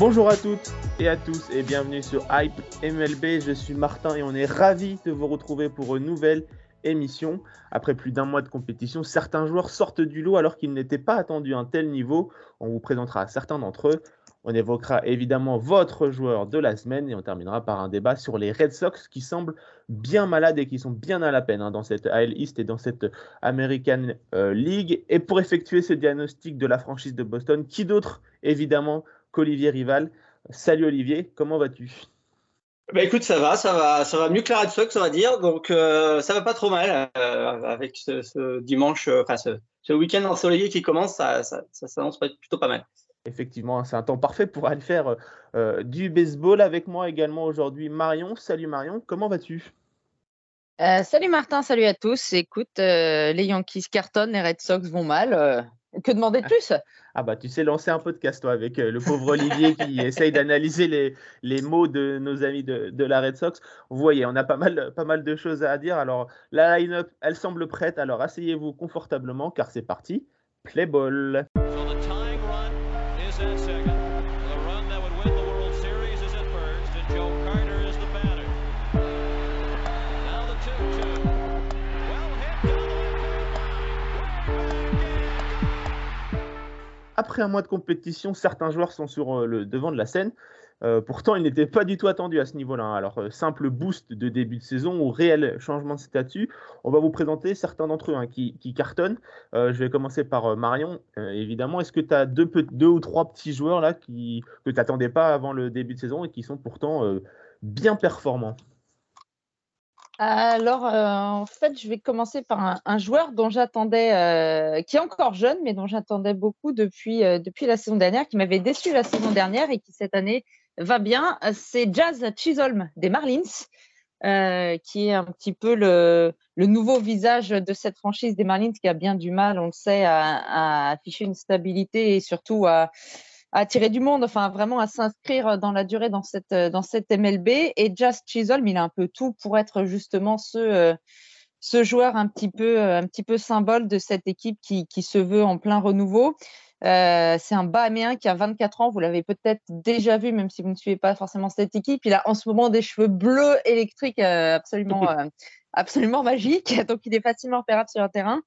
Bonjour à toutes et à tous et bienvenue sur Hype MLB. Je suis Martin et on est ravis de vous retrouver pour une nouvelle émission. Après plus d'un mois de compétition, certains joueurs sortent du lot alors qu'ils n'étaient pas attendus à un tel niveau. On vous présentera certains d'entre eux. On évoquera évidemment votre joueur de la semaine et on terminera par un débat sur les Red Sox qui semblent bien malades et qui sont bien à la peine hein, dans cette AL East et dans cette American euh, League. Et pour effectuer ce diagnostic de la franchise de Boston, qui d'autre évidemment qu'Olivier Rival Salut Olivier, comment vas-tu? Bah écoute, ça va, ça va, ça va mieux que la Red Sox, on va dire. Donc euh, ça va pas trop mal euh, avec ce, ce dimanche, euh, enfin ce, ce week-end ensoleillé qui commence, ça, ça, ça s'annonce plutôt pas mal. Effectivement, c'est un temps parfait pour aller faire euh, du baseball avec moi également aujourd'hui. Marion, salut Marion, comment vas-tu? Euh, salut Martin, salut à tous. Écoute, euh, les Yankees cartonnent, les Red Sox vont mal. Que demander de plus? Ah bah tu sais lancer un podcast toi avec euh, le pauvre Olivier qui essaye d'analyser les, les mots de nos amis de, de la Red Sox. Vous voyez, on a pas mal, pas mal de choses à dire. Alors la line-up, elle semble prête. Alors asseyez-vous confortablement car c'est parti. Play ball. Après un mois de compétition, certains joueurs sont sur euh, le devant de la scène. Euh, pourtant, ils n'étaient pas du tout attendus à ce niveau-là. hein. Alors, euh, simple boost de début de saison ou réel changement de statut. On va vous présenter certains d'entre eux hein, qui, cartonnent. Je vais commencer par Marion, évidemment. Est-ce que tu as deux, ou trois petits joueurs là qui, que tu n'attendais pas avant le début de saison et qui sont pourtant bien performants? Alors, euh, en fait, je vais commencer par un, joueur dont j'attendais, euh, qui est encore jeune, mais dont j'attendais beaucoup depuis, euh, depuis la saison dernière, qui m'avait déçu la saison dernière et qui cette année va bien. C'est Jazz Chisholm des Marlins, qui est un petit peu le, le nouveau visage de cette franchise des Marlins qui a bien du mal, on le sait, à afficher une stabilité et surtout à, à attirer du monde, enfin vraiment à s'inscrire dans la durée dans cette, dans cette MLB. Et Jazz Chisholm, il a un peu tout pour être justement ce, euh, ce joueur un petit, peu, euh, un petit peu symbole de cette équipe qui, qui se veut en plein renouveau. Euh, c'est un Bahaméen qui a 24 ans, vous l'avez peut-être déjà vu, même si vous ne suivez pas forcément cette équipe. Il a en ce moment des cheveux bleus électriques euh, absolument, euh, absolument magiques, donc il est facilement repérable sur un terrain.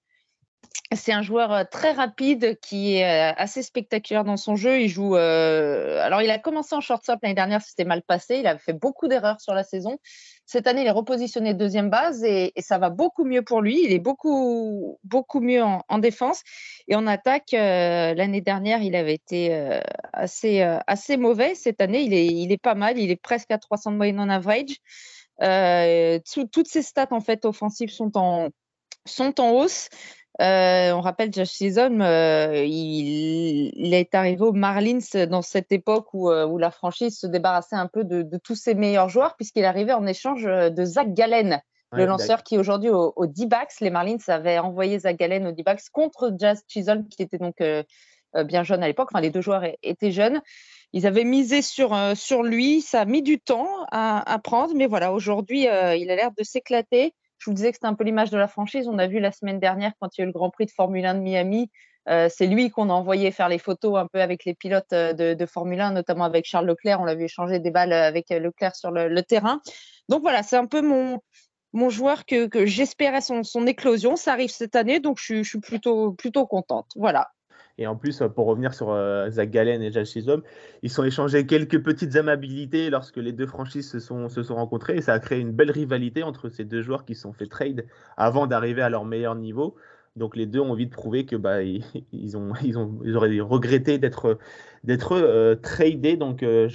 C'est un joueur euh, très rapide qui est euh, assez spectaculaire dans son jeu. Il joue. euh, Alors, il a commencé en shortstop l'année dernière, c'était mal passé. Il a fait beaucoup d'erreurs sur la saison. Cette année, il est repositionné deuxième base et, ça va beaucoup mieux pour lui. Il est beaucoup, beaucoup mieux en, en défense. Et en attaque, l'année dernière, il avait été assez, assez mauvais. Cette année, il est, il est pas mal. Il est presque à 300 de moyenne en average. Tout- toutes ses stats en fait offensives sont en, sont en hausse. Euh, on rappelle Josh Season, euh, il, il est arrivé aux Marlins dans cette époque où, euh, où la franchise se débarrassait un peu de, de tous ses meilleurs joueurs, puisqu'il arrivait en échange euh, de Zach Gallen, Ouais, le lanceur qui aujourd'hui au, au D-backs. Les Marlins avaient envoyé Zach Gallen au D-backs contre Jazz Chisholm, qui était donc euh, bien jeune à l'époque. Enfin, les deux joueurs étaient jeunes. Ils avaient misé sur, euh, sur lui. Ça a mis du temps à, à prendre, mais voilà, aujourd'hui, euh, il a l'air de s'éclater. Je vous disais que c'était un peu l'image de la franchise. On a vu la semaine dernière, quand il y a eu le Grand Prix de Formule 1 de Miami, euh, c'est lui qu'on a envoyé faire les photos un peu avec les pilotes euh, de, Formule 1, notamment avec Charles Leclerc. On l'a vu échanger des balles avec euh, Leclerc sur le, terrain. Donc voilà, c'est un peu mon, joueur que, j'espérais son, éclosion. Ça arrive cette année, donc je, je suis plutôt, plutôt contente. Voilà. Et en plus, euh, pour revenir sur euh, Zach Gallen et Josh Chisholm, ils sont échangés quelques petites amabilités lorsque les deux franchises se sont, se sont rencontrées et ça a créé une belle rivalité entre ces deux joueurs qui sont fait trade avant d'arriver à leur meilleur niveau. Donc les deux ont envie de prouver que bah, ils, ils ont, ils, ont, ils auraient regretté d'être d'être euh, tradés. Donc euh,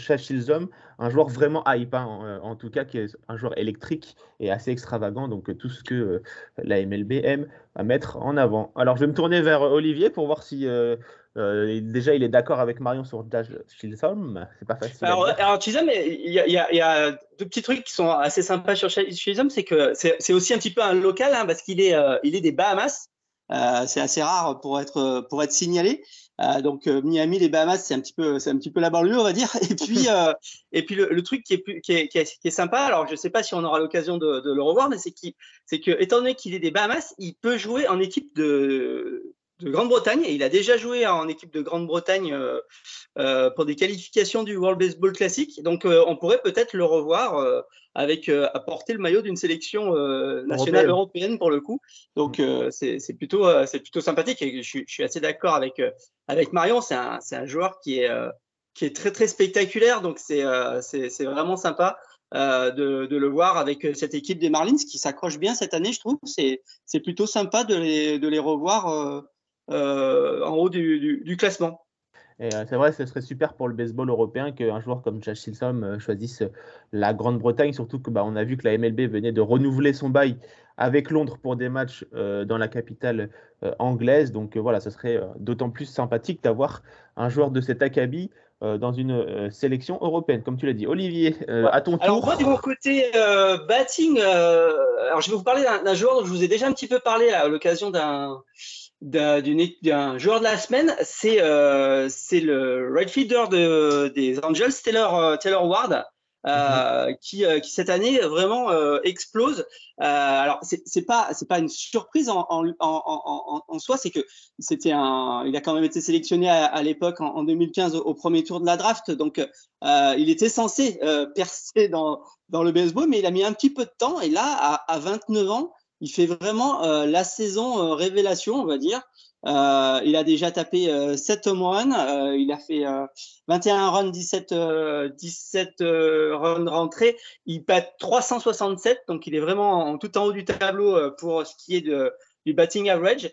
un joueur vraiment hype, hein, en, en tout cas qui est un joueur électrique et assez extravagant. Donc euh, tout ce que euh, la MLB aime à mettre en avant. Alors je vais me tourner vers Olivier pour voir si euh, Euh, déjà, il est d'accord avec Marion sur Chisholm. C'est pas facile. Alors, alors Chisholm, il y, a, il, y a, deux petits trucs qui sont assez sympas sur Chisholm. C'est que c'est aussi un petit peu un local hein, parce qu'il est, euh, il est des Bahamas. Euh, c'est assez rare pour être, pour être signalé. Euh, donc euh, Miami, les Bahamas, c'est un petit peu, c'est un petit peu la banlieue, on va dire. Et puis, et puis le, le, truc qui est, plus, qui, est, qui, est, qui est sympa, alors je ne sais pas si on aura l'occasion de, de, le revoir, mais c'est c'est que étant donné qu'il est des Bahamas, il peut jouer en équipe de de Grande-Bretagne et il a déjà joué en équipe de Grande-Bretagne euh, euh, pour des qualifications du World Baseball Classic. Donc euh, on pourrait peut-être le revoir euh, avec euh, à porter le maillot d'une sélection euh, nationale européenne. pour le coup. Donc c'est plutôt c'est plutôt sympathique et je, je suis assez d'accord avec avec Marion. C'est un c'est un joueur qui est qui est très très spectaculaire. Donc c'est c'est vraiment sympa. Euh, de, de, le voir avec cette équipe des Marlins qui s'accroche bien cette année, je trouve. C'est plutôt sympa de les, de les revoir euh, en haut du, du, du classement. Et euh, c'est vrai, ce serait super pour le baseball européen qu'un joueur comme Josh Silsom euh, choisisse la Grande-Bretagne, surtout que bah, on a vu que la MLB venait de renouveler son bail avec Londres pour des matchs euh, dans la capitale euh, anglaise. Donc euh, voilà, ce serait d'autant plus sympathique d'avoir un joueur de cet acabit dans une sélection européenne, comme tu l'as dit. Olivier, à ton tour. Alors moi, de mon côté batting, alors je vais vous parler d'un joueur dont je vous ai déjà un petit peu parlé à l'occasion d'un d'un joueur de la semaine, c'est euh, c'est le right fielder de, des Angels, Taylor, Taylor Ward, euh, qui, euh, qui cette année vraiment euh, explose. Euh, alors c'est pas c'est pas une surprise en, en, en, en soi, c'est que c'était un, il a quand même été sélectionné à, à l'époque en, 2015 au, au, premier tour de la draft, donc il était censé percer dans dans le baseball, mais il a mis un petit peu de temps. Et là à, à 29 ans il fait vraiment euh, la saison euh, révélation, on va dire. Euh, il a déjà tapé euh, 7 home runs, il a fait 21 runs, 17, 17 runs rentrés. Il pète 367, donc il est vraiment en, tout en haut du tableau pour ce qui est du batting average.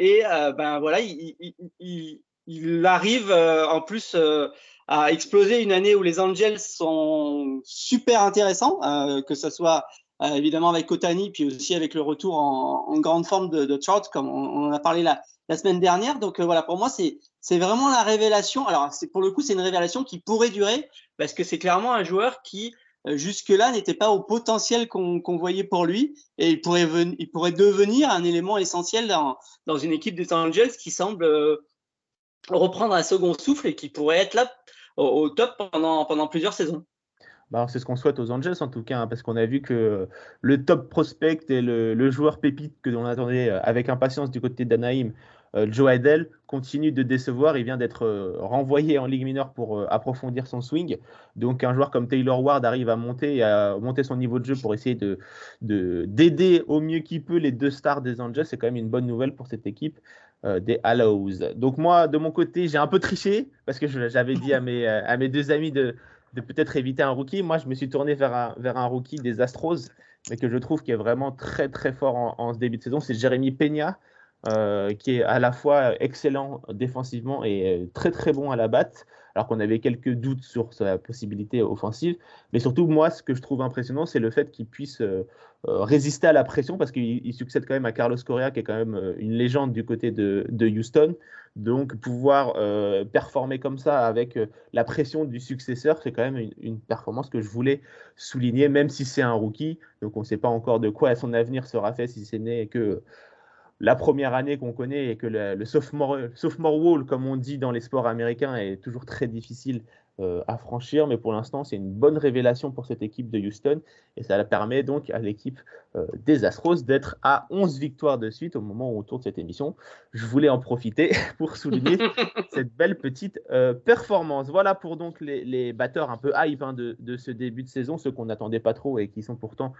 et ben voilà, il, il, il, il arrive en plus à exploser une année où les Angels sont super intéressants, que ce soit euh, évidemment avec Otani, puis aussi avec le retour en, en grande forme de, de Trout, comme on, en a parlé la, la semaine dernière. Donc euh, voilà, pour moi, c'est vraiment la révélation. Alors pour le coup, c'est une révélation qui pourrait durer parce que c'est clairement un joueur qui euh, jusque-là n'était pas au potentiel qu'on qu voyait pour lui et il pourrait, il pourrait devenir un élément essentiel dans, dans une équipe des Angels qui semble euh, reprendre un second souffle et qui pourrait être là au, au top pendant, pendant plusieurs saisons. Bah, c'est ce qu'on souhaite aux Angels en tout cas, hein, parce qu'on a vu que le top prospect et le, joueur pépite que l'on attendait euh, avec impatience du côté d'Anaheim, euh, Joe Adel, continue de décevoir. Il vient d'être euh, renvoyé en Ligue mineure pour approfondir son swing. Donc un joueur comme Taylor Ward arrive à monter, à monter son niveau de jeu pour essayer de d'aider au mieux qu'il peut les deux stars des Angels. C'est quand même une bonne nouvelle pour cette équipe des Hallows. Donc moi, de mon côté, j'ai un peu triché parce que j'avais dit à mes, à mes deux amis de de peut-être éviter un rookie. Moi, je me suis tourné vers un, vers un rookie des Astros, mais que je trouve qui est vraiment très très fort en, en ce début de saison. C'est Jérémy Peña, euh, qui est à la fois excellent défensivement et très très bon à la batte, alors qu'on avait quelques doutes sur sa possibilité offensive. Mais surtout, moi, ce que je trouve impressionnant, c'est le fait qu'il puisse euh, euh résister à la pression, parce qu'il succède quand même à Carlos Correa, qui est quand même euh, une légende du côté de, de Houston. Donc, pouvoir euh, performer comme ça avec euh, la pression du successeur, c'est quand même une, performance que je voulais souligner, même si c'est un rookie. Donc, on ne sait pas encore de quoi son avenir sera fait si c'est né que la première année qu'on connaît et que le, le, sophomore, sophomore wall, comme on dit dans les sports américains, est toujours très difficile euh, à franchir. Mais pour l'instant, c'est une bonne révélation pour cette équipe de Houston et ça permet donc à l'équipe euh, des Astros d'être à 11 victoires de suite au moment où on tourne cette émission. Je voulais en profiter pour souligner cette belle petite euh, performance. Voilà pour donc les, les batteurs un peu hype hein, de, de, ce début de saison, ceux qu'on n'attendait pas trop et qui sont pourtant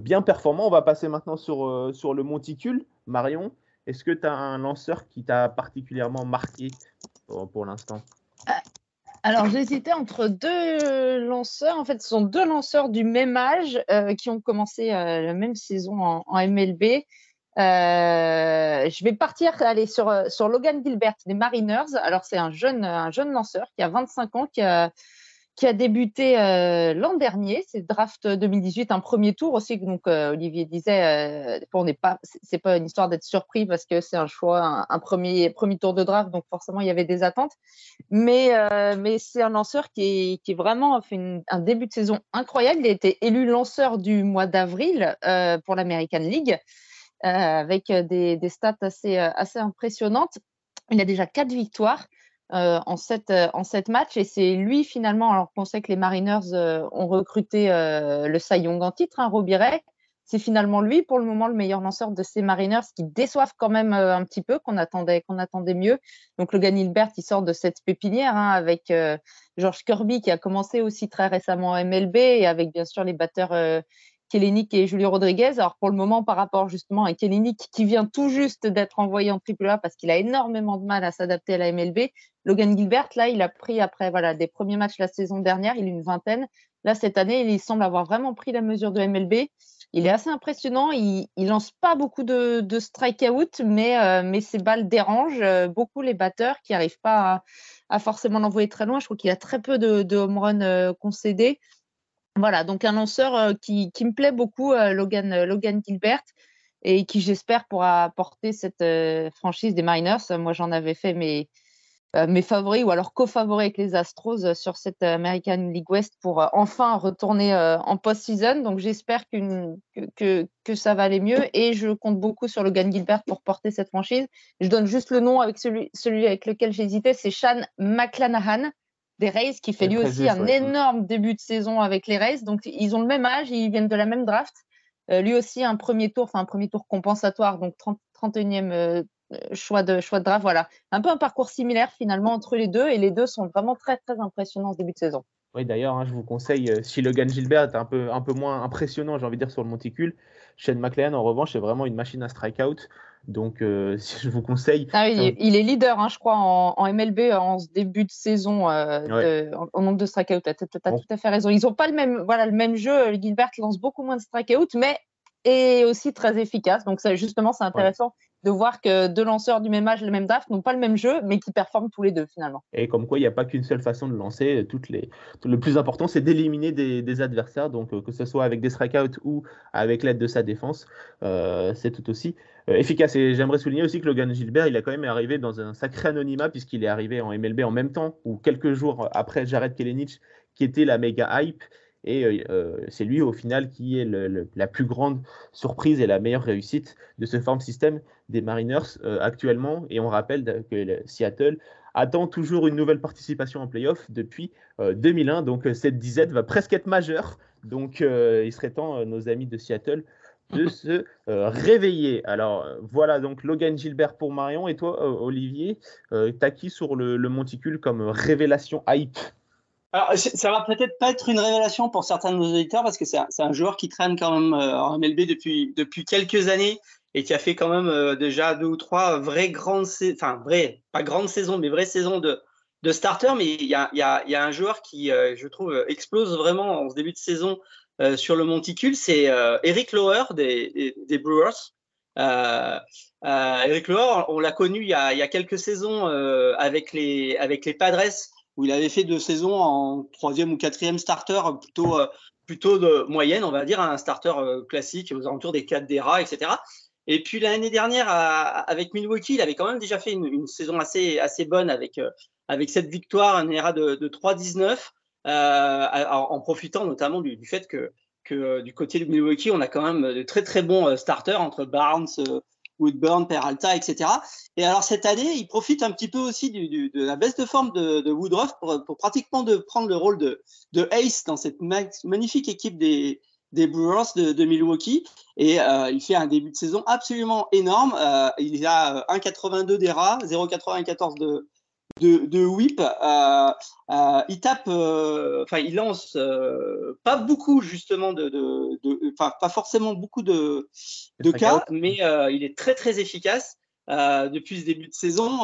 bien performant. On va passer maintenant sur, euh, sur le monticule. Marion, est-ce que tu as un lanceur qui t'a particulièrement marqué pour, l'instant? Euh, alors, j'hésitais entre deux lanceurs. En fait, ce sont deux lanceurs du même âge euh, qui ont commencé euh, la même saison en, MLB. Euh, je vais partir aller sur, sur Logan Gilbert des Mariners. Alors, c'est un jeune, un jeune lanceur qui a 25 ans, qui a, qui a débuté euh, l'an dernier, c'est draft 2018, un premier tour aussi. Donc euh, Olivier disait, euh, on n'est pas, c'est pas une histoire d'être surpris parce que c'est un choix, un, premier premier tour de draft, donc forcément il y avait des attentes. Mais mais c'est un lanceur qui est, qui vraiment fait un début de saison incroyable. Il a été élu lanceur du mois d'avril pour l'American League avec des, des stats assez assez impressionnantes. Il a déjà quatre victoires. Euh, en, sept, euh, en sept matchs. Et c'est lui, finalement, alors qu'on sait que les Mariners euh, ont recruté le Cy en titre, hein, c'est finalement lui, pour le moment, le meilleur lanceur de ces Mariners qui déçoivent quand même un petit peu, qu'on attendait, qu'on attendait mieux. Donc, Logan Hilbert, il sort de cette pépinière hein, avec George Kirby qui a commencé aussi très récemment en MLB et avec bien sûr les batteurs Kellenic et Julio Rodriguez. Alors pour le moment, par rapport justement à Kellenic qui vient tout juste d'être envoyé en AAA parce qu'il a énormément de mal à s'adapter à la MLB, Logan Gilbert, là, il a pris après voilà, des premiers matchs la saison dernière, il a une vingtaine. Là, cette année, il semble avoir vraiment pris la mesure de MLB. Il est assez impressionnant. Il, il lance pas beaucoup de, de strikeout, mais, euh, ses balles dérangent euh, beaucoup les batteurs qui n'arrivent pas à, forcément l'envoyer très loin. Je trouve qu'il a très peu de, de home run euh, concédés. Voilà, donc un lanceur euh, qui, me plaît beaucoup, euh, Logan, euh, Logan Gilbert, et qui j'espère pourra porter cette franchise des Miners. Moi, j'en avais fait mes, favoris ou alors co-favoris avec les Astros sur cette American League West pour enfin retourner en post-season. Donc j'espère que, ça va aller mieux et je compte beaucoup sur Logan Gilbert pour porter cette franchise. Je donne juste le nom avec celui, celui avec lequel j'hésitais, c'est Sean McClanahan des Rays, qui fait lui aussi un énorme début de saison avec les Rays. Donc, ils ont le même âge, ils viennent de la même draft. Euh, lui aussi, un premier tour, enfin un premier tour compensatoire, donc 30, 31e euh, choix, de, choix de draft. Voilà, un peu un parcours similaire finalement entre les deux, et les deux sont vraiment très très impressionnants en début de saison. Oui, d'ailleurs, hein, je vous conseille, euh, si Logan Gilbert est un peu, un peu moins impressionnant, j'ai envie de dire, sur le monticule, Shane McLean, en revanche, est vraiment une machine à strikeout. Donc, euh, je vous conseille. Ah il, est leader, hein, je crois, en, MLB en ce début de saison euh, en, nombre de strikeouts. Tu as, tout à fait raison. Ils n'ont pas le même, voilà, le même jeu. Gilbert lance beaucoup moins de strikeouts, mais est aussi très efficace. Donc, ça, justement, c'est intéressant de voir que deux lanceurs du même âge, le même draft, n'ont pas le même jeu, mais qui performent tous les deux finalement. Et comme quoi, il n'y a pas qu'une seule façon de lancer. Toutes. Le plus important, c'est d'éliminer des, adversaires, donc euh, que ce soit avec des strikeouts ou avec l'aide de sa défense, euh, c'est tout aussi euh, efficace. Et j'aimerais souligner aussi que Logan Gilbert, il a quand même arrivé dans un sacré anonymat, puisqu'il est arrivé en MLB en même temps, ou quelques jours après Jared Kelenic, qui était la méga hype. Et euh, euh, c'est lui, au final, qui est la plus grande surprise et la meilleure réussite de ce farm system des Mariners euh, actuellement. Et on rappelle que Seattle attend toujours une nouvelle participation en playoff depuis 2001. Donc cette disette va presque être majeure. Donc il serait temps, nos amis de Seattle, de se réveiller. Alors voilà donc Logan Gilbert pour Marion. Et toi, Olivier, t'as qui sur le monticule comme révélation hype? Alors, ça va peut-être pas être une révélation pour certains de nos auditeurs parce que c'est un, joueur qui traîne quand même euh, en MLB depuis, depuis quelques années et qui a fait quand même euh, déjà deux ou trois vraies grandes, enfin vraies, pas grandes saisons, mais vraies saisons de, de starter. Mais il y a, y, a, y a, un joueur qui, euh, je trouve, explose vraiment en ce début de saison sur le monticule, c'est Eric Lower des, des, Brewers. Eric Lower, on, l'a connu il y, a, il y a quelques saisons avec, les, avec les Padres où il avait fait deux saisons en troisième ou quatrième starter, plutôt, euh, plutôt de moyenne, on va dire, un starter euh, classique aux alentours des 4 DERA, etc. Et puis l'année dernière, avec Milwaukee, il avait quand même déjà fait une, saison assez, assez bonne avec, euh, avec cette victoire, un ERA de, de 3-19, en profitant notamment du, du fait que, que du côté de Milwaukee, on a quand même de très très bons starters entre Barnes, Woodburn, Peralta, etc. Et alors cette année, il profite un petit peu aussi de la baisse de forme de, Woodruff pour, pratiquement de prendre le rôle de, Ace dans cette magnifique équipe des, des Brewers de, Milwaukee. Et euh, il fait un début de saison absolument énorme. Euh, il a 1,82 d'ERA, 0,94 de, de, de whip, euh, euh, il tape, euh, enfin, il lance pas beaucoup justement de, enfin, pas forcément beaucoup de, de cas, mais il est très très efficace. depuis ce début de saison,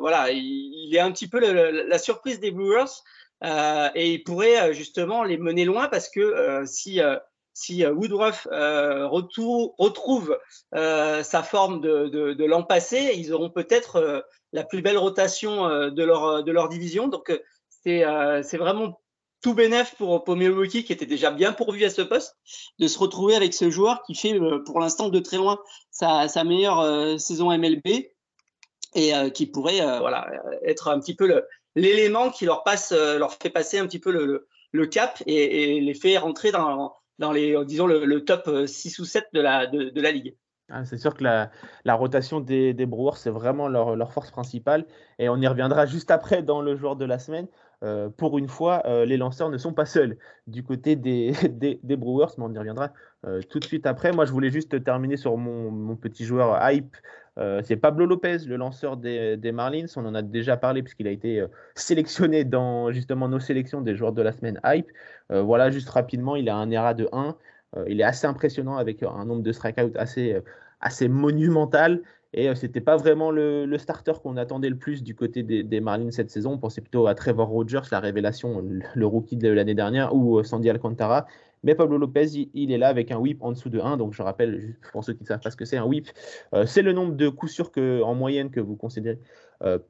voilà, il, est un petit peu la surprise des Brewers et il pourrait justement les mener loin parce que si si Woodruff retrouve sa forme de, l'an passé, ils auront peut-être la plus belle rotation euh, de leur, division. Donc, euh, c'est euh, vraiment tout bénef pour, pour Milwaukee qui était déjà bien pourvu à ce poste, de se retrouver avec ce joueur qui fait pour l'instant de très loin sa, meilleure saison MLB et qui pourrait voilà être un petit peu l'élément qui leur passe leur fait passer un petit peu le, cap et, les fait rentrer dans, dans les disons le, top 6 ou 7 de la de, la ligue. Ah, c'est sûr que la, la rotation des, des Brewers, c'est vraiment leur, leur, force principale. Et on y reviendra juste après dans le joueur de la semaine. Euh, pour une fois, euh, les lanceurs ne sont pas seuls du côté des, des, des Brewers, mais on y reviendra euh, tout de suite après. Moi, je voulais juste terminer sur mon, mon petit joueur hype. C'est Pablo Lopez, le lanceur des, Marlins. On en a déjà parlé puisqu'il a été sélectionné dans justement nos sélections des joueurs de la semaine hype. voilà, juste rapidement, il a un ERA de 1. Euh, il est assez impressionnant avec un nombre de strikeouts assez, euh, assez monumental. Et euh, ce n'était pas vraiment le, starter qu'on attendait le plus du côté des, Marlins cette saison. On pensait plutôt à Trevor Rogers, la révélation, le, rookie de l'année dernière, ou Sandy Alcantara. Mais Pablo Lopez, il, est là avec un whip en dessous de 1. Donc je rappelle, pour ceux qui ne savent pas ce que c'est, un whip, c'est le nombre de coups sûrs en moyenne que vous considérez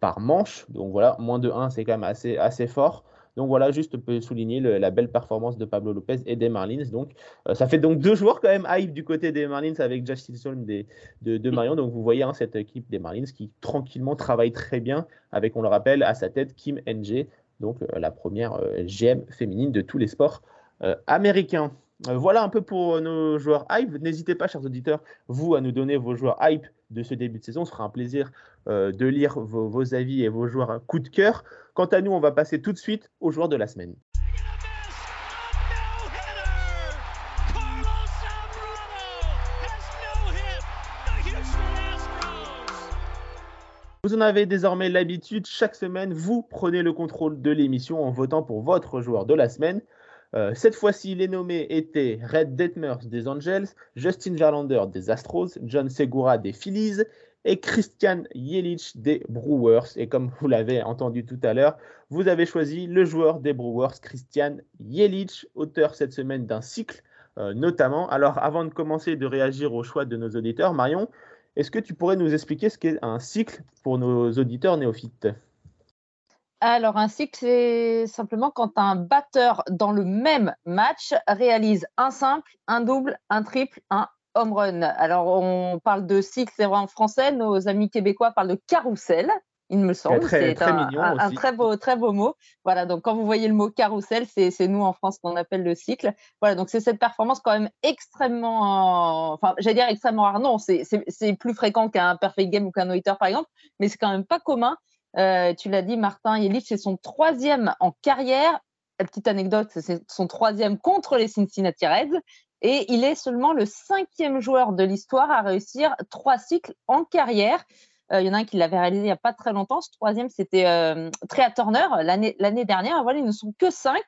par manche. Donc voilà, moins de 1, c'est quand même assez, fort. Donc voilà, juste peut souligner la belle performance de Pablo Lopez et des Marlins. Donc euh, ça fait donc deux joueurs quand même hype du côté des Marlins avec Justin Solm de, Marion. Donc vous voyez hein, cette équipe des Marlins qui tranquillement travaille très bien avec, on le rappelle, à sa tête Kim NG, donc euh, la première euh, GM féminine de tous les sports américains. voilà un peu pour nos joueurs hype. N'hésitez pas, chers auditeurs, vous à nous donner vos joueurs hype de ce début de saison. Ce sera un plaisir de lire vos, vos, avis et vos joueurs coup de cœur. Quant à nous, on va passer tout de suite aux joueurs de la semaine. Vous en avez désormais l'habitude, chaque semaine, vous prenez le contrôle de l'émission en votant pour votre joueur de la semaine. Euh, cette fois-ci, les nommés étaient Red Detmers des Angels, Justin Verlander des Astros, John Segura des Phillies et Christian Yelich des Brewers. Et comme vous l'avez entendu tout à l'heure, vous avez choisi le joueur des Brewers, Christian Yelich, auteur cette semaine d'un cycle euh, notamment. Alors avant de commencer de réagir au choix de nos auditeurs, Marion, est-ce que tu pourrais nous expliquer ce qu'est un cycle pour nos auditeurs néophytes? Alors, un cycle, c'est simplement quand un batteur dans le même match réalise un simple, un double, un triple, un home run. Alors, on parle de cycle, c'est en français. Nos amis québécois parlent de carrousel, il me semble. C'est un, un, très, beau, très beau mot. Voilà, donc quand vous voyez le mot carrousel, c'est nous en France qu'on appelle le cycle. Voilà, donc c'est cette performance quand même extrêmement, enfin, j'allais dire extrêmement rare. Non, c'est plus fréquent qu'un perfect game ou qu'un no par exemple, mais c'est quand même pas commun. Euh, tu l'as dit, Martin Yelich, c'est son troisième en carrière. petite anecdote, c'est son troisième contre les Cincinnati Reds. Et il est seulement le cinquième joueur de l'histoire à réussir trois cycles en carrière. Euh, il y en a un qui l'avait réalisé il n'y a pas très longtemps. Ce troisième, c'était euh, Trea Turner l'année dernière. Voilà, ils ne sont que cinq.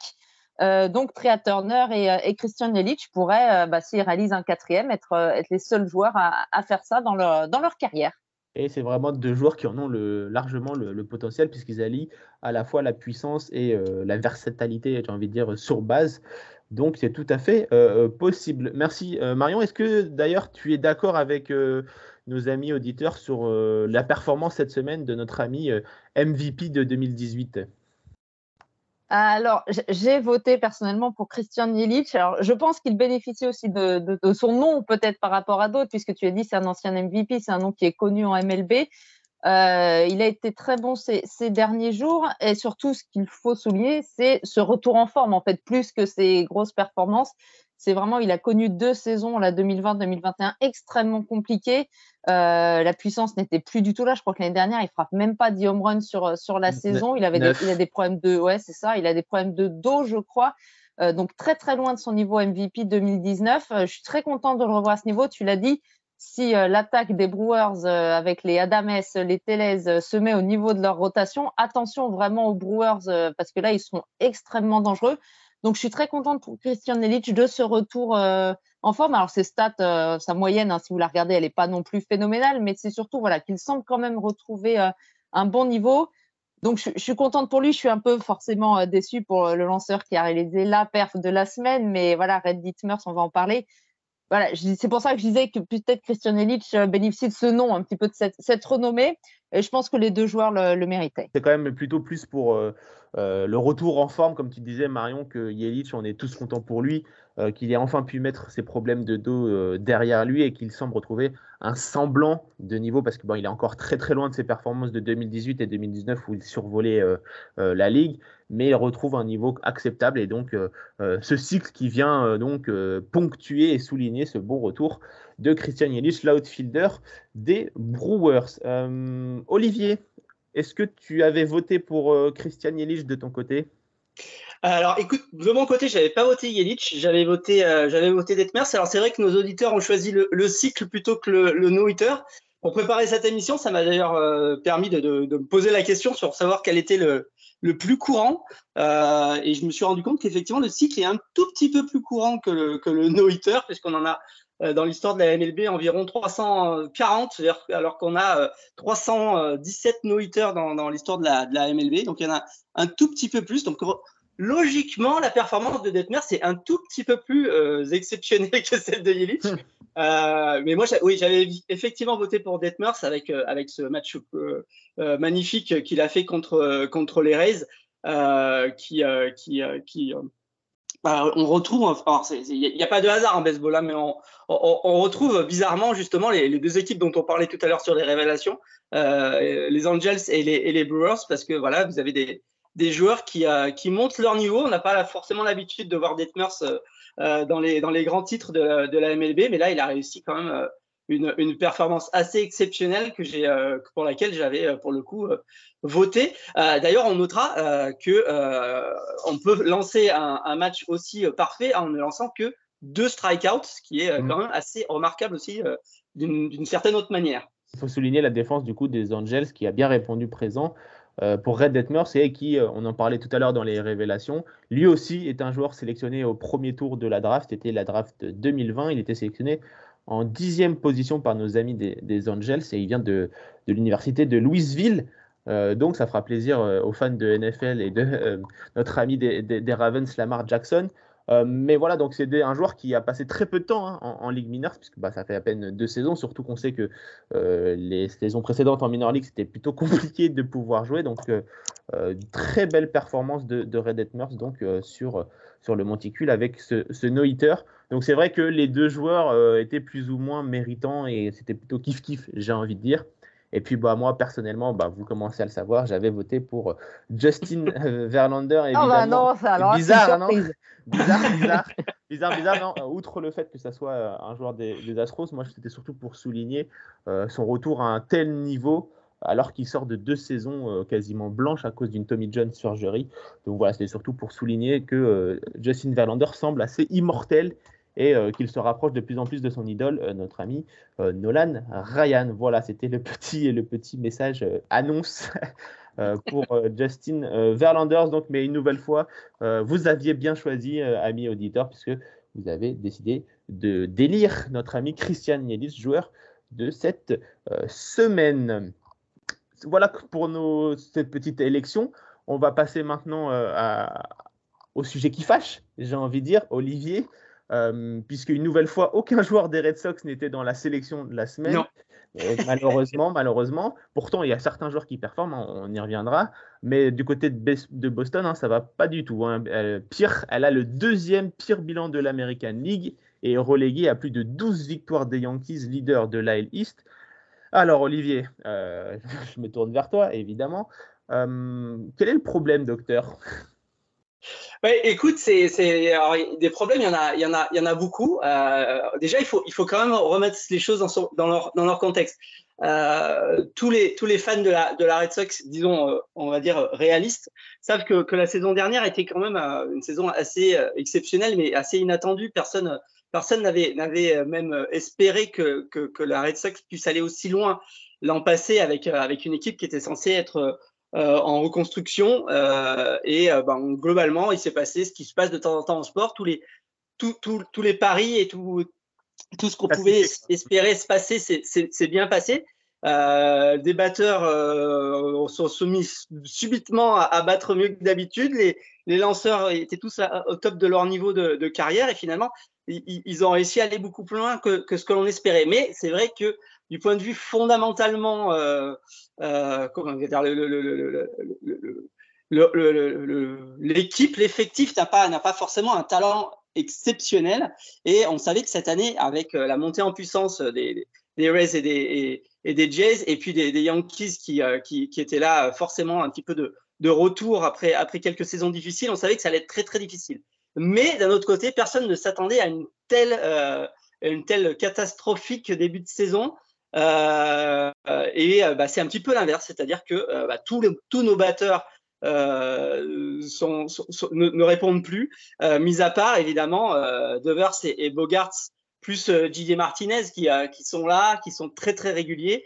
Euh, donc, Trea Turner et, Christian Yelich pourraient, bah, s'ils réalisent un quatrième, être, être les seuls joueurs à, à, faire ça dans leur, dans leur carrière. Et c'est vraiment deux joueurs qui en ont le, largement le, potentiel, puisqu'ils allient à la fois la puissance et la versatilité, j'ai envie de dire, sur base. Donc c'est tout à fait euh, euh, possible. Merci euh, Marion. Est-ce que d'ailleurs tu es d'accord avec nos amis auditeurs sur la performance cette semaine de notre ami MVP de 2018 alors, j'ai voté personnellement pour Christian Yelich. Alors, je pense qu'il bénéficie aussi de, son nom, peut-être par rapport à d'autres, puisque tu as dit c'est un ancien MVP, c'est un nom qui est connu en MLB. Euh, il a été très bon ces, derniers jours et surtout ce qu'il faut souligner, c'est ce retour en forme en fait, plus que ses grosses performances. C'est vraiment, il a connu deux saisons, la 2020-2021, extrêmement compliquées. Euh, la puissance n'était plus du tout là. Je crois que l'année dernière, il frappe même pas 10 home runs sur, sur la saison. Il avait des, il a des problèmes de, ouais, c'est ça. Il a des problèmes de dos, je crois. Euh, donc très très loin de son niveau MVP 2019. je suis très contente de le revoir à ce niveau. Tu l'as dit, si euh, l'attaque des Brewers euh, avec les Adames, les euh, se met au niveau de leur rotation, attention vraiment aux Brewers parce que là, ils sont extrêmement dangereux. Donc, je suis très contente pour Christian Illich de ce retour en forme. Alors, ses stats, sa moyenne, hein, si vous la regardez, elle n'est pas non plus phénoménale, mais c'est surtout voilà, qu'il semble quand même retrouver un bon niveau. Donc, je, suis contente pour lui. Je suis un peu forcément déçue pour le lanceur qui a réalisé la perf de la semaine, mais voilà, Red Dietmers, on va en parler voilà, c'est pour ça que je disais que peut-être Christian Illich euh, bénéficie de ce nom, un petit peu de cette, renommée. Et je pense que les deux joueurs le, méritaient. C'est quand même plutôt plus pour euh, euh, le retour en forme, comme tu disais, Marion, que Yelich, on est tous contents pour lui, euh, qu'il ait enfin pu mettre ses problèmes de dos derrière lui et qu'il semble retrouver un semblant de niveau, parce que bon, il est encore très très loin de ses performances de 2018 et 2019 où il survolait la ligue, mais il retrouve un niveau acceptable et donc ce cycle qui vient donc ponctuer et souligner ce bon retour de Christian Yelich, l'outfielder des Brewers. Euh, Olivier, est-ce que tu avais voté pour euh, Christian Yelich de ton côté? Alors, écoute, de mon côté, j'avais pas voté Yelich, j'avais voté, euh, j'avais voté Detmers. Alors, c'est vrai que nos auditeurs ont choisi le, le cycle plutôt que le, le no-hitter. Pour préparer cette émission, ça m'a d'ailleurs euh, permis de, me poser la question sur savoir quel était le, le plus courant. Et je me suis rendu compte qu'effectivement, le cycle est un tout petit peu plus courant que le, que le no-hitter, puisqu'on en a dans l'histoire de la MLB environ 340, alors qu'on a euh, 317 no-hitters dans, dans l'histoire de la, de la MLB. Donc, il y en a un tout petit peu plus. Donc, logiquement, la performance de Detmer, c'est un tout petit peu plus euh, exceptionnel que celle de Yelich. Euh, mais moi, oui, j'avais effectivement voté pour Detmers avec, euh, avec ce match euh, euh, magnifique qu'il a fait contre, contre les Rays, qui, qui, qui on retrouve, il n'y a pas de hasard en baseball là, mais on, retrouve bizarrement justement les, deux équipes dont on parlait tout à l'heure sur les révélations, les Angels et les, Brewers, parce que voilà, vous avez des, joueurs qui, euh, qui montent leur niveau. On n'a pas forcément l'habitude de voir Detmers euh, dans, les, dans les grands titres de la, de la, MLB, mais là, il a réussi quand même euh, une, une performance assez exceptionnelle que j'ai, euh, pour laquelle j'avais, euh, pour le coup, voté. D'ailleurs, on notera que on peut lancer un, un, match aussi parfait en ne lançant que deux strikeouts, ce qui est quand même assez remarquable aussi d'une certaine autre manière. Il faut souligner la défense du coup des Angels qui a bien répondu présent. Euh, pour Red Detmers et qui, euh, on en parlait tout à l'heure dans les révélations, lui aussi est un joueur sélectionné au premier tour de la draft, c'était la draft 2020, il était sélectionné en dixième position par nos amis des, Angels et il vient de, de l'université de Louisville. Euh, donc ça fera plaisir euh, aux fans de NFL et de euh, notre ami des, Ravens, Lamar Jackson. mais voilà, donc c'est un joueur qui a passé très peu de temps hein, en, en, Ligue mineure, puisque bah, ça fait à peine deux saisons, surtout qu'on sait que les saisons précédentes en Minor League, c'était plutôt compliqué de pouvoir jouer. Donc très belle performance de, de Red Detmers donc, sur, sur le monticule avec ce, ce no-hitter. Donc c'est vrai que les deux joueurs étaient plus ou moins méritants et c'était plutôt kiff-kiff, j'ai envie de dire. Et puis bah, moi, personnellement, bah, vous commencez à le savoir, j'avais voté pour Justin Verlander. Évidemment. Oh bah non, ça alors bizarre, non bizarre, bizarre, bizarre, bizarre. Non Outre le fait que ça soit un joueur des, des Astros, moi c'était surtout pour souligner euh, son retour à un tel niveau alors qu'il sort de deux saisons euh, quasiment blanches à cause d'une Tommy John surgery. Donc voilà, c'était surtout pour souligner que euh, Justin Verlander semble assez immortel et euh, qu'il se rapproche de plus en plus de son idole, euh, notre ami euh, Nolan Ryan. Voilà, c'était le petit, le petit message annonce pour Justin Verlander. Donc, mais une nouvelle fois, vous aviez bien choisi, ami auditeur, puisque vous avez décidé de délire notre ami Christian Yelich, joueur de cette semaine. Voilà pour nos, cette petite élection. On va passer maintenant au sujet qui fâche, j'ai envie de dire, Olivier. Euh, puisque une nouvelle fois, aucun joueur des Red Sox n'était dans la sélection de la semaine. Non. malheureusement, malheureusement. Pourtant, il y a certains joueurs qui performent, hein, on y reviendra. Mais du côté de, de Boston, hein, ça va pas du tout. Hein. Elle, pire, elle a le deuxième pire bilan de l'American League et est reléguée à plus de 12 victoires des Yankees, leader de l'AL East. Alors, Olivier, euh, je me tourne vers toi, évidemment. Euh, quel est le problème, docteur? Ouais, écoute, c'est, des problèmes, il y en a, il y en a, il y en a beaucoup. Euh, déjà, il faut, il faut quand même remettre les choses dans, son, dans leur, dans leur contexte. Euh, tous les, tous les fans de la, de la Red Sox, disons, euh, on va dire réalistes, savent que, que la saison dernière était quand même une saison assez exceptionnelle, mais assez inattendue. Personne, personne n'avait, n'avait même espéré que, que, que la Red Sox puisse aller aussi loin l'an passé avec, avec une équipe qui était censée être en reconstruction. Euh, et euh, ben, globalement, il s'est passé ce qui se passe de temps en temps en sport. Tous les, tous, tous, tous les paris et tout, tout ce qu'on pouvait espérer se passer, c'est bien passé. Euh, des batteurs euh, sont soumis subitement à, à battre mieux que d'habitude. Les, les, lanceurs étaient tous à, au top de leur niveau de, de carrière et finalement, ils, ils, ont réussi à aller beaucoup plus loin que, que ce que l'on espérait. Mais c'est vrai que du point de vue fondamentalement, euh, euh, comment dire, l'équipe, l'effectif n'a pas, forcément un talent exceptionnel. Et on savait que cette année, avec la montée en puissance des, des Rays et des, Jays, et puis des, Yankees qui, étaient là forcément un petit peu de, retour après, quelques saisons difficiles, on savait que ça allait être très très difficile. Mais d'un autre côté, personne ne s'attendait à une telle, euh, une telle catastrophique début de saison. Euh, et euh, bah, c'est un petit peu l'inverse, c'est-à-dire que euh, bah, tous, les, tous nos batteurs euh, sont, sont, ne, ne, répondent plus, mis à part évidemment Devers et, et Bogarts, plus Didier Martinez qui, qui sont là, qui sont très très réguliers,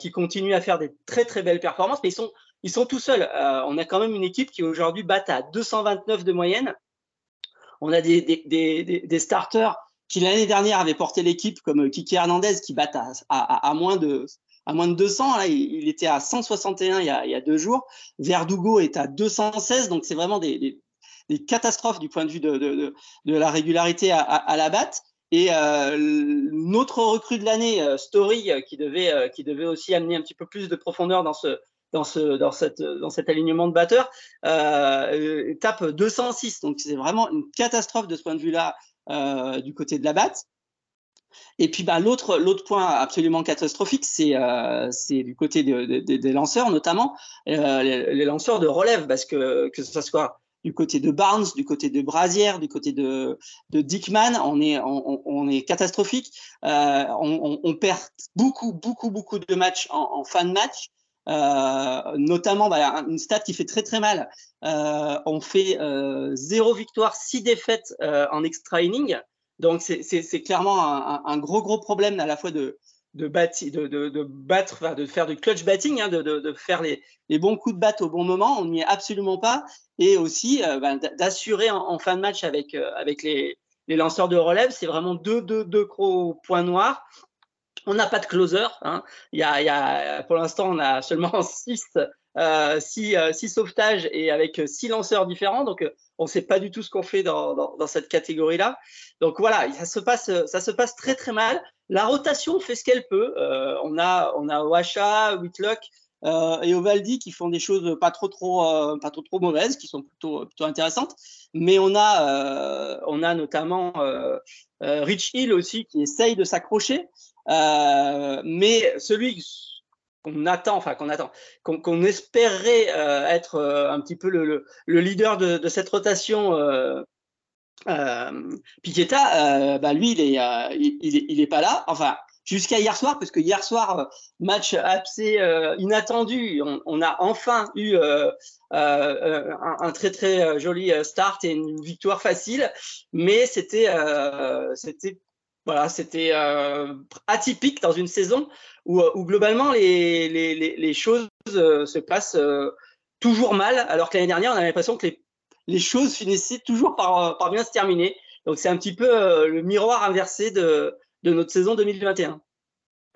qui continuent à faire des très très belles performances, mais ils sont ils sont tout seuls. Euh, on a quand même une équipe qui aujourd'hui bat à 229 de moyenne. On a des, des, des, des starters qui l'année dernière avaient porté l'équipe comme Kiki Hernandez qui bat à, à, moins de à moins de 200. Là, il, était à 161 il y a, deux jours. Verdugo est à 216, donc c'est vraiment des, catastrophes du point de vue de, de, la régularité à, la batte. Et euh, notre recrue de l'année, euh, Story, qui devait, euh, qui devait aussi amener un petit peu plus de profondeur dans ce, dans, ce, dans, cette, dans cet alignement de batteurs, euh, tape 206. Donc c'est vraiment une catastrophe de ce point de vue-là euh, du côté de la batte. Et puis bah, l'autre l'autre point absolument catastrophique, c'est euh, c'est du côté de, de, de, des lanceurs, notamment euh, les, lanceurs de relève, parce que que ce soit du côté de Barnes, du côté de Brasier, du côté de, Dickman, on est, on, est catastrophique. On, perd beaucoup, beaucoup, beaucoup de matchs en fin de match. Euh, notamment une stat qui fait très très mal. Euh, on fait euh, zéro victoire, six défaites euh, en extra inning. Donc c'est clairement un, gros gros problème à la fois de battre, de faire du clutch batting, hein, de, faire les, bons coups de batte au bon moment. On n'y est absolument pas. Et aussi euh, bah, d'assurer en, fin de match avec, euh, les, lanceurs de relève. C'est vraiment deux gros points noirs. On n'a pas de closer. Hein. Il, y a, il y a, pour l'instant, on a seulement six, euh, six, euh, six, sauvetages et avec six lanceurs différents. Donc, euh, on ne sait pas du tout ce qu'on fait dans, dans, dans cette catégorie-là. Donc voilà, ça se passe, ça se passe très très mal. La rotation fait ce qu'elle peut. Euh, on a, on a Wacha, Whitlock euh, et Ovaldi qui font des choses pas trop trop, pas trop trop mauvaises, qui sont plutôt plutôt intéressantes. Mais on a, on a notamment Rich Hill aussi qui essaye de s'accrocher. Euh, mais celui qu'on attend, enfin qu'on attend, qu'on qu espérait euh, être euh, un petit peu le, le, le leader de, cette rotation, euh, euh Piqueta, bah lui il est, il, il, est, pas là. Enfin, jusqu'à hier soir, parce que hier soir, match assez inattendu, on, on, a enfin eu un, un, très très joli start et une victoire facile, mais c'était c'était voilà, c'était euh, atypique dans une saison où, où globalement les, choses euh, se passent euh, toujours mal, alors que l'année dernière, on avait l'impression que les, choses finissaient toujours par, bien se terminer. Donc c'est un petit peu le miroir inversé de, notre saison 2021.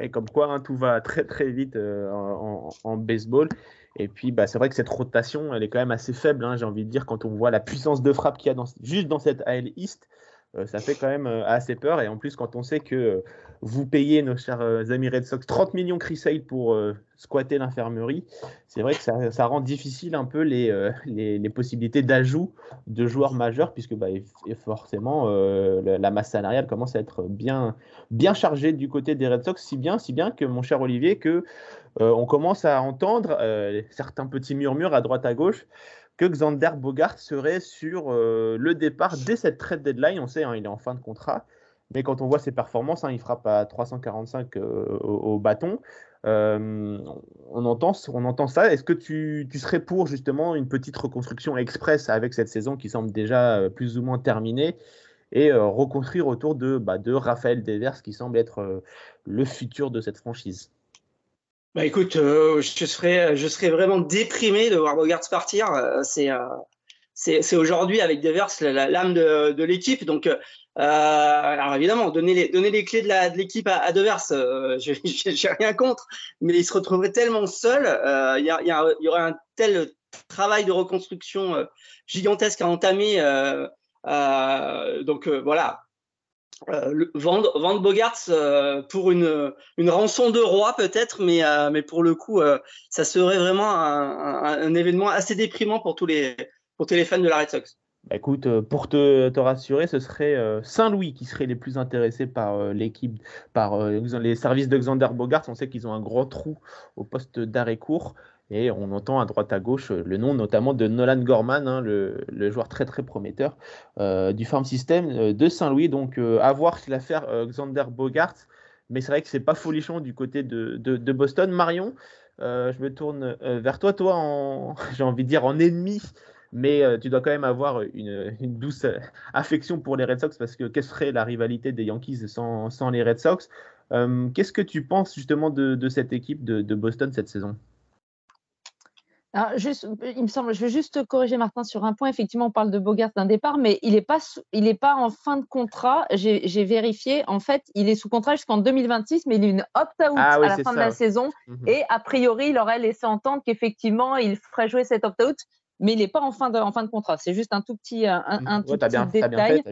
Et comme quoi, hein, tout va très très vite en, baseball. Et puis, bah, c'est vrai que cette rotation, elle est quand même assez faible, hein, j'ai envie de dire, quand on voit la puissance de frappe qu'il y a juste dans cette AL East. Euh, ça fait quand même euh, assez peur. Et en plus, quand on sait que euh, vous payez, nos chers amis Red Sox, 30 millions Chris pour squatter l'infirmerie, c'est vrai que ça, rend difficile un peu les, les, possibilités d'ajout de joueurs majeurs, puisque bah, forcément, la masse salariale commence à être bien, bien chargée du côté des Red Sox, si bien, si bien que, mon cher Olivier, que on commence à entendre certains petits murmures à droite à gauche que Xander Bogart serait sur euh, le départ dès cette trade deadline. On sait, hein, il est en fin de contrat, mais quand on voit ses performances, hein, il frappe à 345 euh, au, bâton. Euh, on, entend, on entend ça. Est-ce que tu, serais pour justement une petite reconstruction express avec cette saison qui semble déjà plus ou moins terminée et reconstruire autour de, bah, Raphaël Devers qui semble être le futur de cette franchise? Bah écoute, euh, je serais, je serais vraiment déprimé de voir Bogarts partir. Euh, c'est, euh, c'est, aujourd'hui avec Devers l'âme de, de l'équipe. Donc, euh, alors évidemment, donner les, donner les clés de, la, de l'équipe à, à Devers, euh, j'ai rien contre, mais il se retrouverait tellement seul. Il y, a, y, a, y, aurait un tel travail de reconstruction gigantesque à entamer. donc voilà, euh, vendre, vendre Bogarts euh, pour une, une rançon de roi peut-être, mais, mais pour le coup, ça serait vraiment un, un, événement assez déprimant pour tous les, pour tous les fans de la Red Sox. Bah, écoute, pour te, te, rassurer, ce serait Saint-Louis qui serait les plus intéressés par l'équipe, par les services de Xander Bogarts. On sait qu'ils ont un grand trou au poste d'arrêt court. Et on entend à droite à gauche euh, le nom notamment de Nolan Gorman, hein, le, joueur très très prometteur euh, du farm system euh, de Saint-Louis. Donc à voir l'affaire Xander Bogart. Mais c'est vrai que c'est pas folichon du côté de, de, Boston. Marion, je me tourne vers toi, toi, j'ai envie de dire en ennemi mais tu dois quand même avoir une, une, douce affection pour les Red Sox parce que quelle serait la rivalité des Yankees sans, sans les Red Sox? Qu'est-ce que tu penses justement de, de cette équipe de, de, Boston cette saison? Alors, juste, il me semble, je vais juste corriger Martin sur un point. Effectivement, on parle de Bogart d'un départ, mais il n'est pas, il est pas en fin de contrat. J'ai vérifié. En fait, il est sous contrat jusqu'en 2026, mais il a une opt-out ah à la fin de la saison. Mhm. Et a priori, il aurait laissé entendre qu'effectivement, il ferait jouer cette opt-out, mais il n'est pas en fin de, en fin de contrat. C'est juste un tout petit, un, un tout petit détail.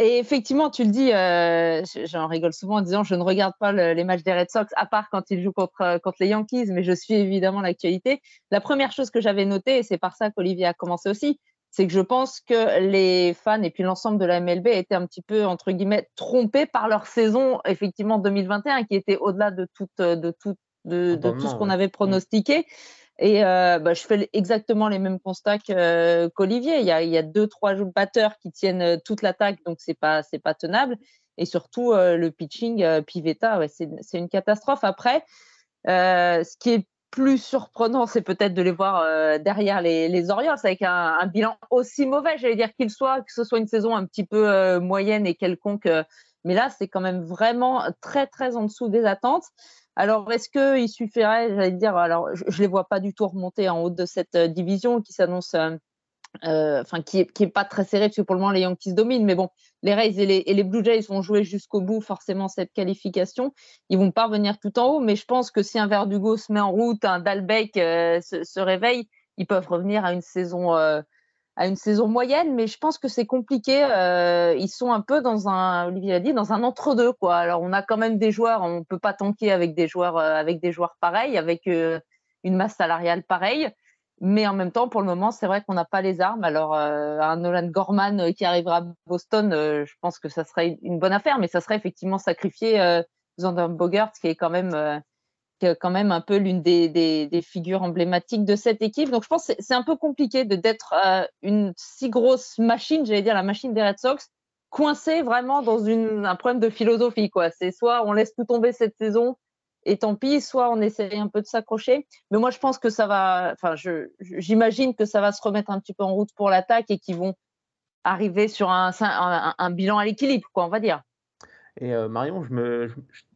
Et effectivement, tu le dis, euh, j'en rigole souvent en disant je ne regarde pas les matchs des Red Sox à part quand ils jouent contre, euh, contre les Yankees, mais je suis évidemment l'actualité. La première chose que j'avais notée, et c'est par ça qu'Olivier a commencé aussi, c'est que je pense que les fans et puis l'ensemble de la MLB étaient un petit peu, entre guillemets, trompés par leur saison, effectivement, 2021, qui était au-delà de tout, de tout, de, de tout ce qu'on avait pronostiqué. Et euh, bah, je fais exactement les mêmes constats euh, qu'Olivier. il, y a, deux, trois batteurs qui tiennent euh, toute l'attaque, donc c'est pas c'est pas tenable. Et surtout le pitching, Pivetta, ouais, c'est une catastrophe. Après, ce qui est plus surprenant, c'est peut-être de les voir derrière les, les Orioles avec un, un bilan aussi mauvais, j'allais dire qu'il soit, que ce soit une saison un petit peu moyenne et quelconque. mais là, c'est quand même vraiment très, très en dessous des attentes. Alors, est-ce qu'il suffirait, j'allais dire, alors je ne les vois pas du tout remonter en haut de cette euh, division qui s'annonce, euh, euh, qui n'est pas très serrée, parce que pour le moment, les Yankees dominent. Mais bon, les Rays et les, Blue Jays vont jouer jusqu'au bout, forcément, cette qualification. Ils vont pas revenir tout en haut, mais je pense que si un Verdugo se met en route, un Dalbec se, réveille, ils peuvent revenir à une saison à une saison moyenne, mais je pense que c'est compliqué. Euh, ils sont un peu dans un, Olivier a dit, dans un entre-deux. quoi. Alors, on a quand même des joueurs, on ne peut pas tanker avec des joueurs, euh, avec des joueurs pareils, avec euh, une masse salariale pareille. Mais en même temps, pour le moment, c'est vrai qu'on n'a pas les armes. Alors, un Nolan Gorman qui arrivera à Boston, je pense que ça serait une bonne affaire, mais ça serait effectivement sacrifier Zander Bogart, qui est quand même quand même un peu l'une des, figures emblématiques de cette équipe. Donc je pense que c'est un peu compliqué d'être euh, une si grosse machine, j'allais dire la machine des Red Sox, coincée vraiment dans une, un problème de philosophie. quoi. C'est soit on laisse tout tomber cette saison et tant pis, soit on essaie un peu de s'accrocher. Mais moi je pense que ça va, enfin j'imagine que ça va se remettre un petit peu en route pour l'attaque et qu'ils vont arriver sur un, un, un bilan à l'équilibre, quoi, on va dire. Et euh, Marion, je, me,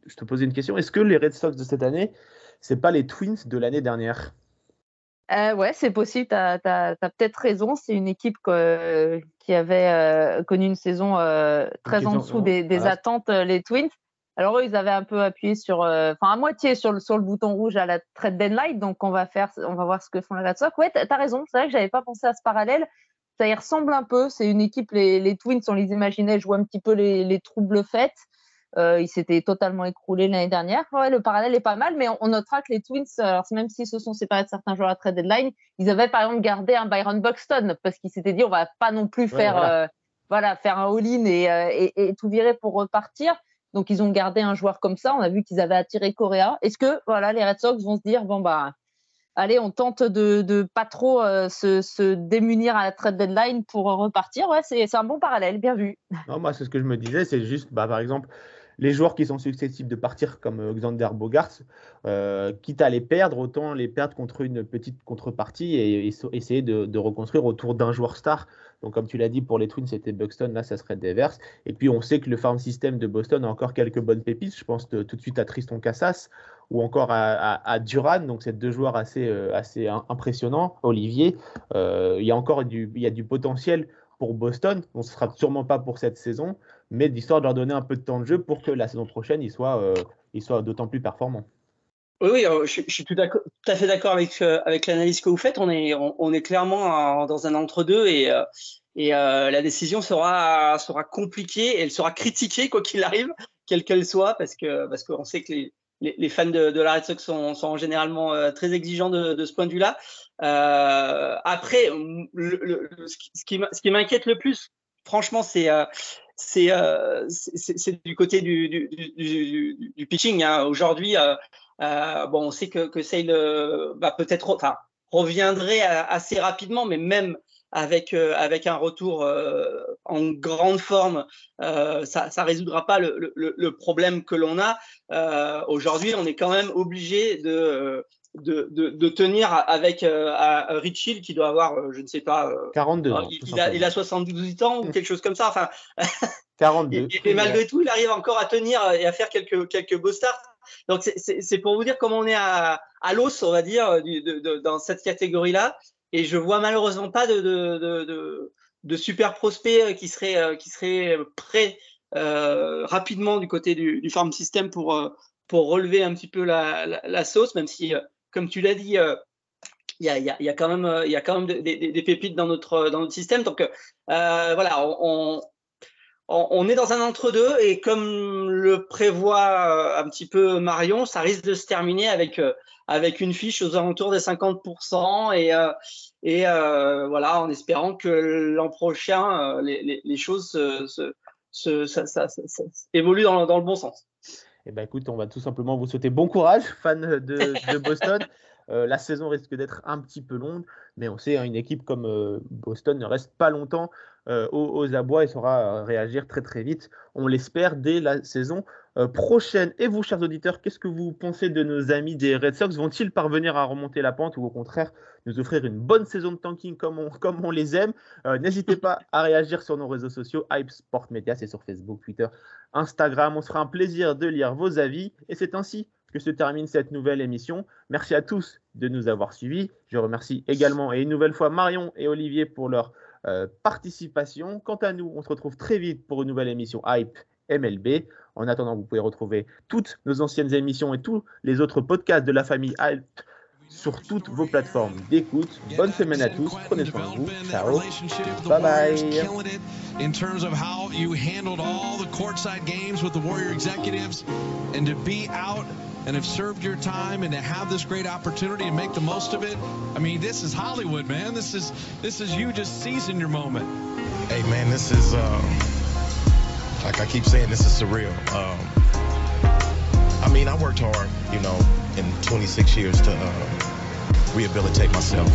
je, te posais une question. Est-ce que les Red Sox de cette année, c'est pas les Twins de l'année dernière? Euh, Ouais, c'est possible. Tu as, peut-être raison. C'est une équipe qui avait euh, connu une saison très en dessous des, attentes, les Twins. Alors eux, ils avaient un peu appuyé sur, enfin à moitié sur le, sur le bouton rouge à la trade deadline. Donc on va faire, on va voir ce que font les Red Sox. Ouais, tu as raison. C'est vrai que j'avais pas pensé à ce parallèle ça y ressemble un peu. C'est une équipe, les, les, Twins, on les imaginait jouer un petit peu les, les troubles faits. Euh, ils s'étaient totalement écroulés l'année dernière. Ouais, le parallèle est pas mal, mais on, notera que les Twins, alors même s'ils se sont séparés de certains joueurs à trade deadline, ils avaient par exemple gardé un Byron Buxton parce qu'ils s'étaient dit on va pas non plus faire, euh, voilà. faire un all-in et, euh, et, et, tout virer pour repartir. Donc ils ont gardé un joueur comme ça. On a vu qu'ils avaient attiré Correa. Est-ce que voilà les Red Sox vont se dire bon bah allez, on tente de, de pas trop euh, se, démunir à la trade deadline pour repartir. Ouais, c'est un bon parallèle, bien vu. Non, moi, c'est ce que je me disais, c'est juste, bah, par exemple, les joueurs qui sont susceptibles de partir comme euh, Xander Bogarts, euh, quitte à les perdre, autant les perdre contre une petite contrepartie et, essayer de, reconstruire autour d'un joueur star. Donc, comme tu l'as dit, pour les Twins, c'était Buxton, là, ça serait Devers. Et puis, on sait que le farm system de Boston a encore quelques bonnes pépites. Je pense tout de suite à Tristan Cassas ou encore à, Duran. Donc, c'est deux joueurs assez, euh, assez impressionnants. Olivier, il y a encore du, il y a du potentiel pour Boston. On ne sera sûrement pas pour cette saison, mais d'histoire de leur donner un peu de temps de jeu pour que la saison prochaine, ils soient, euh, soient d'autant plus performants. Oui, euh, je, suis tout, tout, à fait d'accord avec, euh, avec l'analyse que vous faites. On est, on, est clairement dans un entre-deux et, euh, et la décision sera, sera compliquée et elle sera critiquée, quoi qu'il arrive, quelle qu'elle soit, parce que parce qu'on sait que les, les, fans de, de la Red Sox sont, sont généralement très exigeants de, ce point de vue-là. Après, ce qui, ce qui m'inquiète le plus, franchement, c'est c'est euh, du côté du, du, du, pitching. Hein. Aujourd'hui, euh, euh, bon, on sait que, que Sale va peut-être, enfin, reviendrait assez rapidement, mais même avec avec un retour en grande forme, ça ça résoudra pas le, le problème que l'on a. Aujourd'hui, on est quand même obligé de de, de, de, tenir avec euh, Rich Hill qui doit avoir, euh, je ne sais pas, 42 euh, il, a, il, a, 72 ans ou quelque chose comme ça. Enfin, 42. et, et, malgré tout, il arrive encore à tenir et à faire quelques, quelques beaux starts. Donc, c'est pour vous dire comment on est à, à l'os, on va dire, du, de, de, dans cette catégorie-là. Et je vois malheureusement pas de, de, de super prospects qui seraient, qui seraient prêts euh, rapidement du côté du, du farm system pour, pour relever un petit peu la, la, la sauce, même si comme tu l'as dit, euh, il y, a, quand même, des, pépites dans notre, dans notre système. Donc euh, voilà, on, est dans un entre-deux et comme le prévoit un petit peu Marion, ça risque de se terminer avec, une fiche aux alentours des 50% et, euh, voilà, en espérant que l'an prochain, les, choses évoluent dans le bon sens. Eh ben, écoute, on va tout simplement vous souhaiter bon courage, fans de, Boston. euh, la saison risque d'être un petit peu longue, mais on sait, hein, une équipe comme euh, Boston ne reste pas longtemps euh, aux, aux, abois et saura réagir très très vite, on l'espère, dès la saison prochaine. Et vous, chers auditeurs, qu'est-ce que vous pensez de nos amis des Red Sox? Vont-ils parvenir à remonter la pente ou au contraire nous offrir une bonne saison de tanking comme on, comme on les aime? Euh, N'hésitez pas à réagir sur nos réseaux sociaux, Hype Sport Media, c'est sur Facebook, Twitter, Instagram. On sera un plaisir de lire vos avis et c'est ainsi que se termine cette nouvelle émission. Merci à tous de nous avoir suivis. Je remercie également et une nouvelle fois Marion et Olivier pour leur euh, participation. Quant à nous, on se retrouve très vite pour une nouvelle émission Hype MLB. En attendant, vous pouvez retrouver toutes nos anciennes émissions et tous les autres podcasts de la famille Hype sur toutes vos plateformes d'écoute. Bonne semaine à tous, prenez soin de vous. Ciao. Bye bye. In terms of how you handled all the courtside games with the Warrior executives and to be out and have served your time and to have this great opportunity and make the most of it. I mean, this is Hollywood, man. This is this is you just seizing your moment. Hey, man, this is um, like I keep saying, this is surreal. Um, I mean, I worked hard, you know, in 26 years to uh, rehabilitate myself,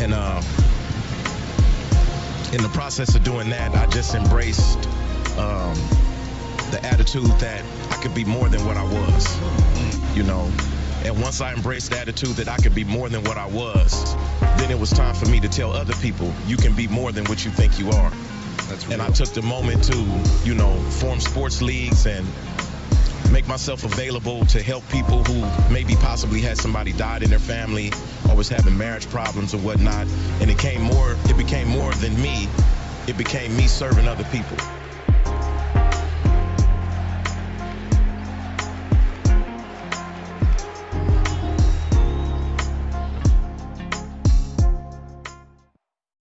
and uh, in the process of doing that, I just embraced um, the attitude that I could be more than what I was, you know. And once I embraced the attitude that I could be more than what I was, then it was time for me to tell other people, you can be more than what you think you are. And I took the moment to, you know, form sports leagues and make myself available to help people who maybe possibly had somebody died in their family or was having marriage problems or whatnot. And it came more, it became more than me. It became me serving other people.